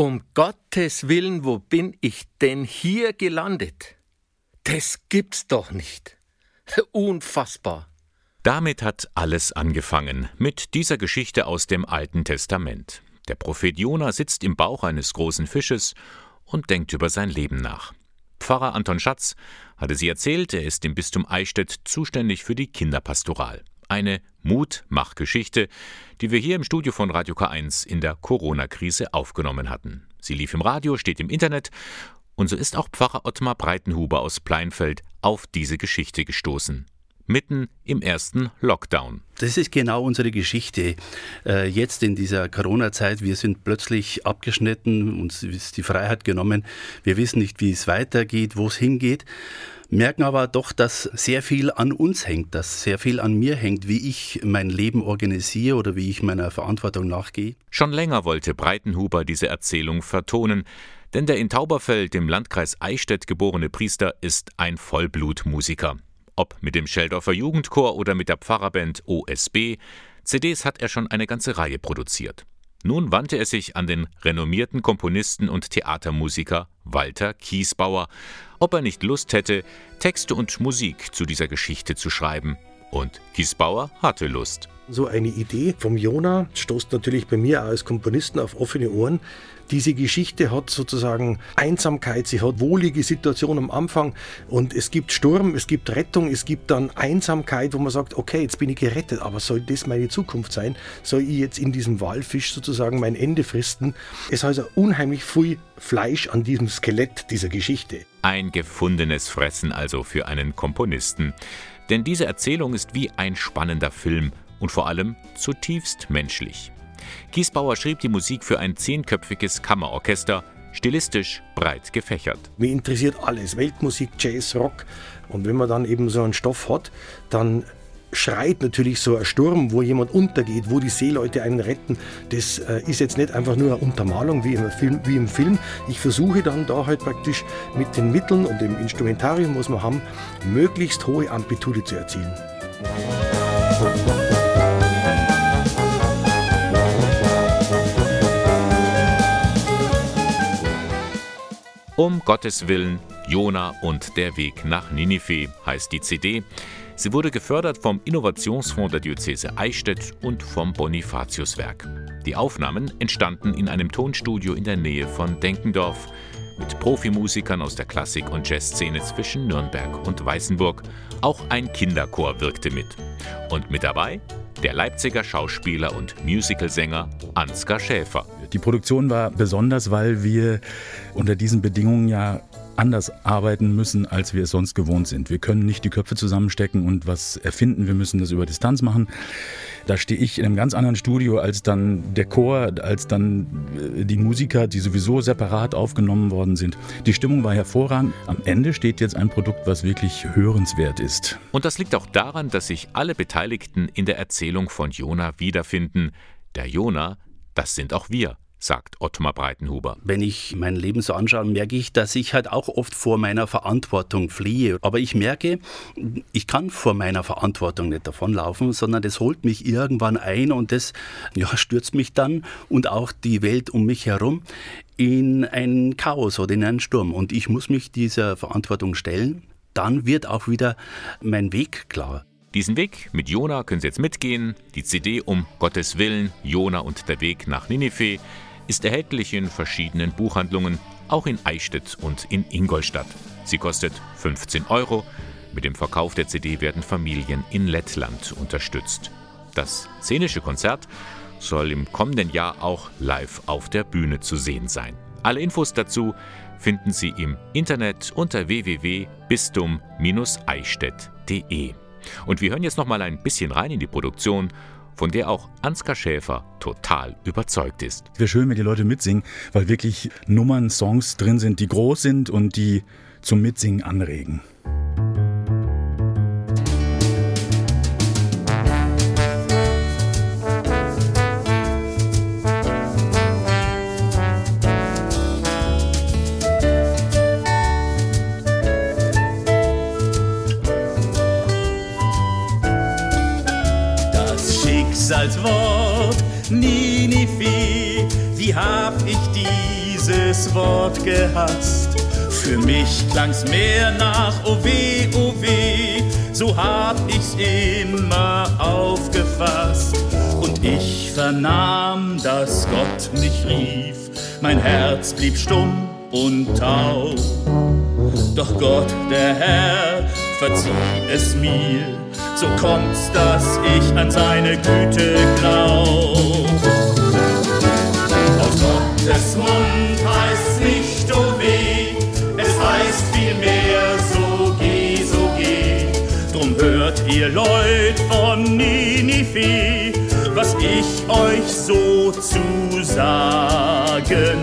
Um Gottes Willen, wo bin ich denn hier gelandet? Das gibt's doch nicht. Unfassbar. Damit hat alles angefangen, mit dieser Geschichte aus dem Alten Testament. Der Prophet Jona sitzt im Bauch eines großen Fisches und denkt über sein Leben nach. Pfarrer Anton Schatz hatte sie erzählt, er ist im Bistum Eichstätt zuständig für die Kinderpastoral. Eine Mutmachgeschichte, die wir hier im Studio von Radio K1 in der Corona-Krise aufgenommen hatten. Sie lief im Radio, steht im Internet und so ist auch Pfarrer Ottmar Breitenhuber aus Pleinfeld auf diese Geschichte gestoßen mitten im ersten Lockdown. Das ist genau unsere Geschichte. Äh, jetzt in dieser Corona-Zeit, wir sind plötzlich abgeschnitten, uns ist die Freiheit genommen. Wir wissen nicht, wie es weitergeht, wo es hingeht merken aber doch, dass sehr viel an uns hängt, dass sehr viel an mir hängt, wie ich mein Leben organisiere oder wie ich meiner Verantwortung nachgehe. Schon länger wollte Breitenhuber diese Erzählung vertonen, denn der in Tauberfeld im Landkreis Eichstätt geborene Priester ist ein Vollblutmusiker. Ob mit dem Scheldorfer Jugendchor oder mit der Pfarrerband OSB, CDs hat er schon eine ganze Reihe produziert. Nun wandte er sich an den renommierten Komponisten und Theatermusiker Walter Kiesbauer, ob er nicht Lust hätte, Texte und Musik zu dieser Geschichte zu schreiben. Und Kiesbauer hatte Lust. So eine Idee vom Jona stoßt natürlich bei mir als Komponisten auf offene Ohren, diese Geschichte hat sozusagen Einsamkeit, sie hat wohlige Situation am Anfang und es gibt Sturm, es gibt Rettung, es gibt dann Einsamkeit, wo man sagt, okay, jetzt bin ich gerettet, aber soll das meine Zukunft sein? Soll ich jetzt in diesem Walfisch sozusagen mein Ende fristen? Es ist also unheimlich viel Fleisch an diesem Skelett dieser Geschichte. Ein gefundenes Fressen also für einen Komponisten. Denn diese Erzählung ist wie ein spannender Film und vor allem zutiefst menschlich. Kiesbauer schrieb die Musik für ein zehnköpfiges Kammerorchester, stilistisch breit gefächert. Mich interessiert alles, Weltmusik, Jazz, Rock. Und wenn man dann eben so einen Stoff hat, dann schreit natürlich so ein Sturm, wo jemand untergeht, wo die Seeleute einen retten. Das äh, ist jetzt nicht einfach nur eine Untermalung wie im, Film, wie im Film. Ich versuche dann da halt praktisch mit den Mitteln und dem Instrumentarium, was wir haben, möglichst hohe Amplitude zu erzielen. Um Gottes Willen, Jona und der Weg nach Ninive heißt die CD. Sie wurde gefördert vom Innovationsfonds der Diözese Eichstätt und vom Bonifatiuswerk. Die Aufnahmen entstanden in einem Tonstudio in der Nähe von Denkendorf mit Profimusikern aus der Klassik- und Jazzszene zwischen Nürnberg und Weißenburg. Auch ein Kinderchor wirkte mit. Und mit dabei der Leipziger Schauspieler und Musicalsänger Ansgar Schäfer. Die Produktion war besonders, weil wir unter diesen Bedingungen ja anders arbeiten müssen, als wir es sonst gewohnt sind. Wir können nicht die Köpfe zusammenstecken und was erfinden, wir müssen das über Distanz machen. Da stehe ich in einem ganz anderen Studio als dann der Chor, als dann äh, die Musiker, die sowieso separat aufgenommen worden sind. Die Stimmung war hervorragend. Am Ende steht jetzt ein Produkt, was wirklich hörenswert ist. Und das liegt auch daran, dass sich alle Beteiligten in der Erzählung von Jona wiederfinden. Der Jona, das sind auch wir sagt Ottmar Breitenhuber. Wenn ich mein Leben so anschaue, merke ich, dass ich halt auch oft vor meiner Verantwortung fliehe. Aber ich merke, ich kann vor meiner Verantwortung nicht davonlaufen, sondern das holt mich irgendwann ein und das ja, stürzt mich dann und auch die Welt um mich herum in ein Chaos oder in einen Sturm. Und ich muss mich dieser Verantwortung stellen. Dann wird auch wieder mein Weg klar. Diesen Weg mit Jona können Sie jetzt mitgehen. Die CD um Gottes Willen, Jona und der Weg nach Ninive ist erhältlich in verschiedenen Buchhandlungen, auch in Eichstätt und in Ingolstadt. Sie kostet 15 Euro. Mit dem Verkauf der CD werden Familien in Lettland unterstützt. Das szenische Konzert soll im kommenden Jahr auch live auf der Bühne zu sehen sein. Alle Infos dazu finden Sie im Internet unter www.bistum-eichstätt.de. Und wir hören jetzt noch mal ein bisschen rein in die Produktion von der auch Ansgar Schäfer total überzeugt ist. Es wäre schön, wenn die Leute mitsingen, weil wirklich Nummern, Songs drin sind, die groß sind und die zum Mitsingen anregen. Schicksalswort Ninive, wie hab ich dieses Wort gehasst. Für mich klang's mehr nach oh weh, oh weh, so hab ich's immer aufgefasst. Und ich vernahm, dass Gott mich rief, mein Herz blieb stumm und taub. Doch Gott, der Herr, verzieh es mir, so kommt's, dass ich an seine Güte glaub. Aus Gottes Mund heißt's nicht, oh weh, es heißt vielmehr, so geh, so geh. Drum hört ihr Leut von Ninive, was ich euch so zu sagen